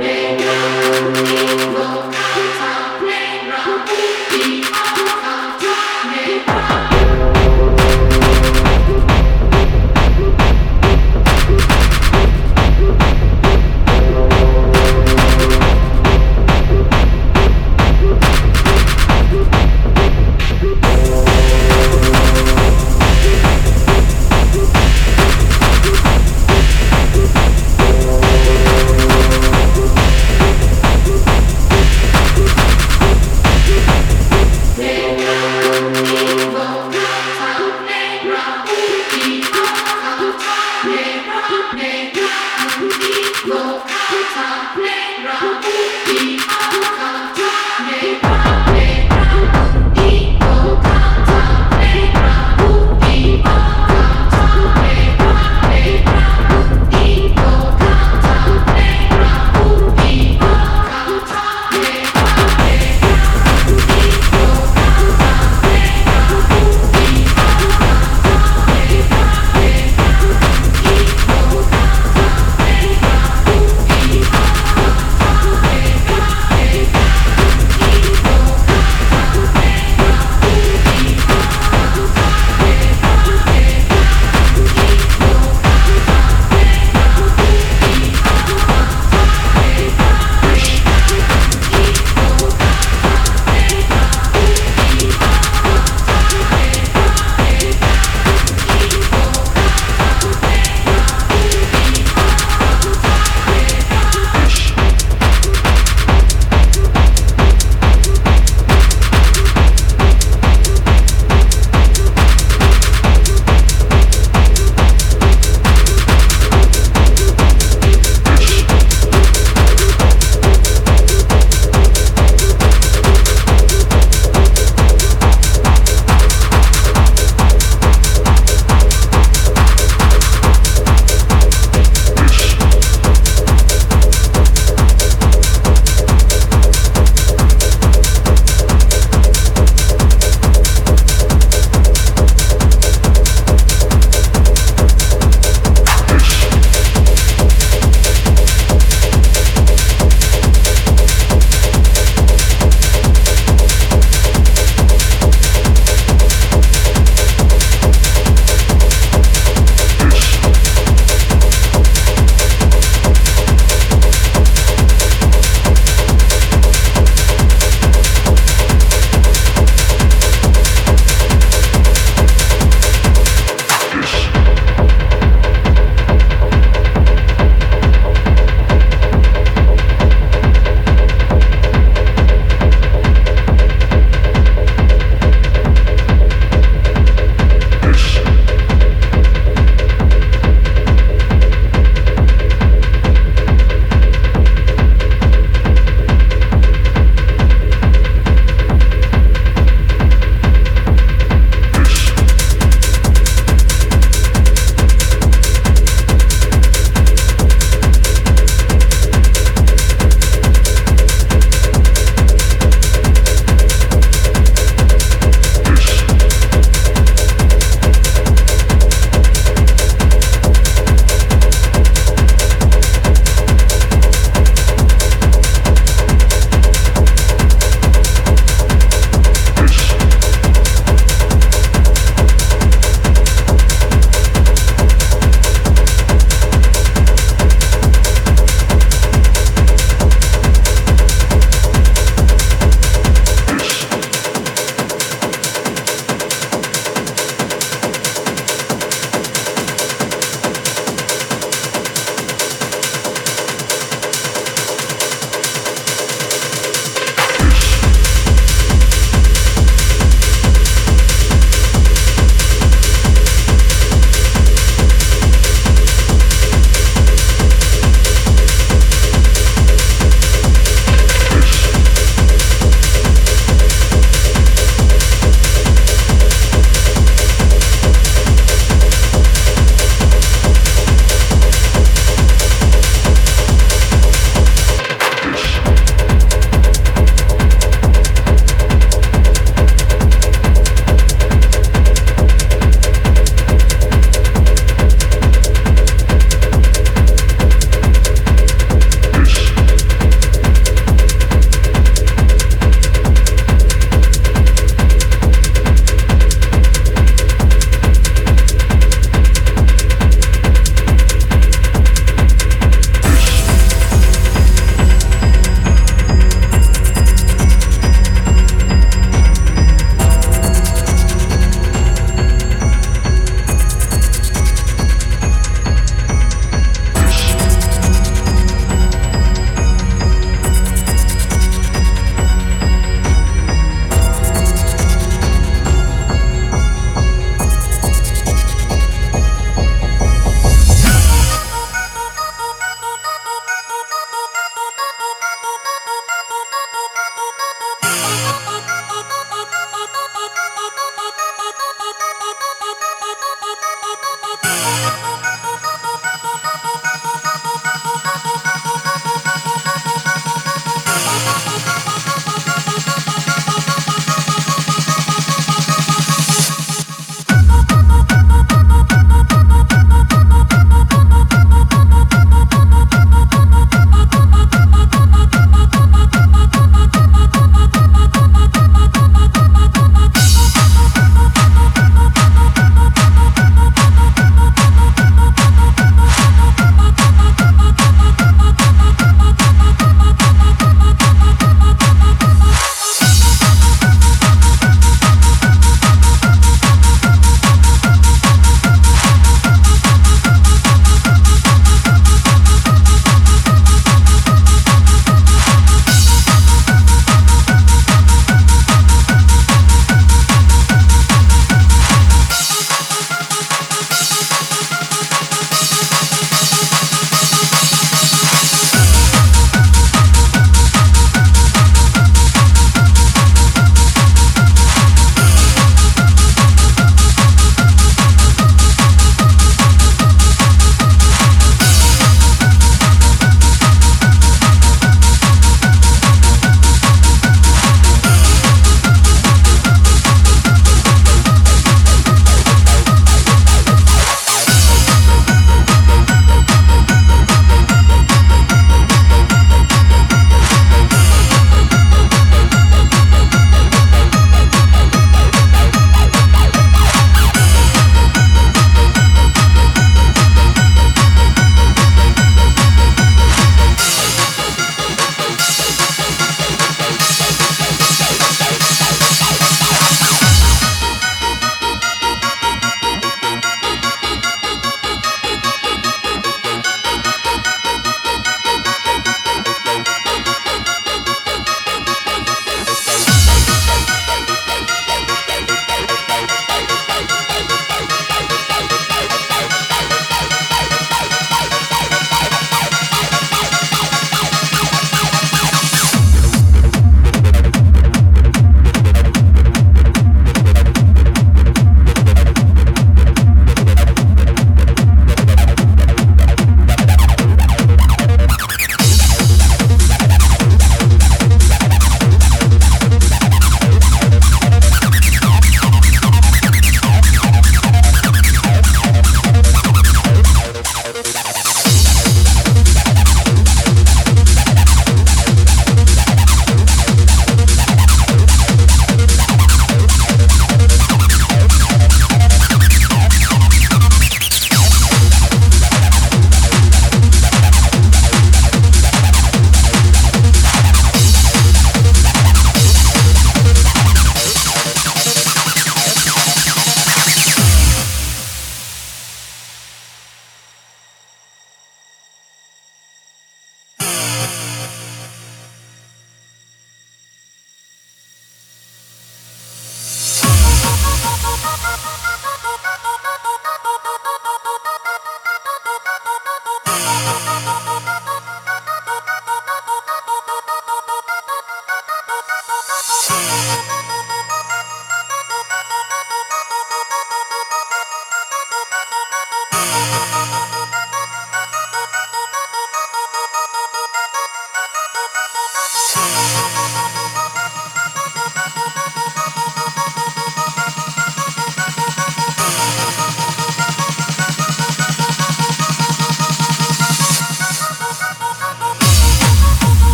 Play,